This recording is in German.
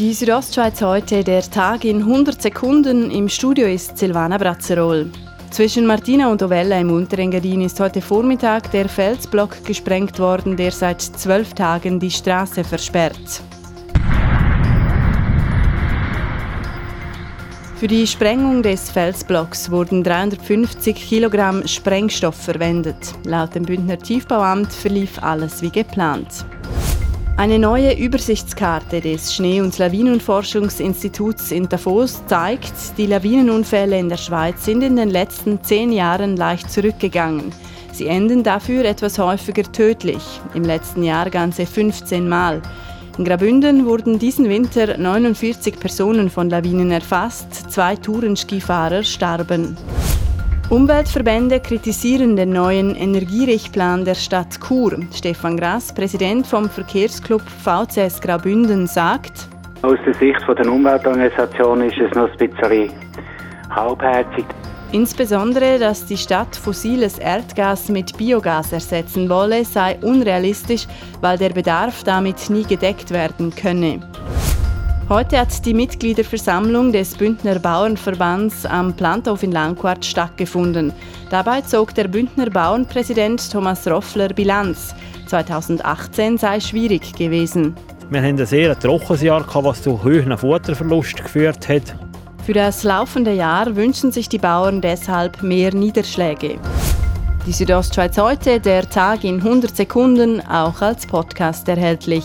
Die Südostschweiz heute, der Tag in 100 Sekunden. Im Studio ist Silvana Brazzerol. Zwischen Martina und Ovella im Unterengadin ist heute Vormittag der Felsblock gesprengt worden, der seit zwölf Tagen die Straße versperrt. Für die Sprengung des Felsblocks wurden 350 Kilogramm Sprengstoff verwendet. Laut dem Bündner Tiefbauamt verlief alles wie geplant. Eine neue Übersichtskarte des Schnee- und Lawinenforschungsinstituts in Davos zeigt, die Lawinenunfälle in der Schweiz sind in den letzten zehn Jahren leicht zurückgegangen. Sie enden dafür etwas häufiger tödlich, im letzten Jahr ganze 15 Mal. In Grabünden wurden diesen Winter 49 Personen von Lawinen erfasst, zwei Tourenskifahrer starben. Umweltverbände kritisieren den neuen Energierichtplan der Stadt Chur. Stefan Grass, Präsident vom Verkehrsclub VCS Graubünden, sagt, aus der Sicht der Umweltorganisation ist es noch ein bisschen halbherzig. Insbesondere, dass die Stadt fossiles Erdgas mit Biogas ersetzen wolle, sei unrealistisch, weil der Bedarf damit nie gedeckt werden könne. Heute hat die Mitgliederversammlung des Bündner Bauernverbands am Planthof in Langquart stattgefunden. Dabei zog der Bündner Bauernpräsident Thomas Roffler Bilanz. 2018 sei schwierig gewesen. Wir hatten ein sehr trockenes Jahr, was zu hohen Futterverlust geführt hat. Für das laufende Jahr wünschen sich die Bauern deshalb mehr Niederschläge. Die Südostschweiz heute, der Tag in 100 Sekunden, auch als Podcast erhältlich.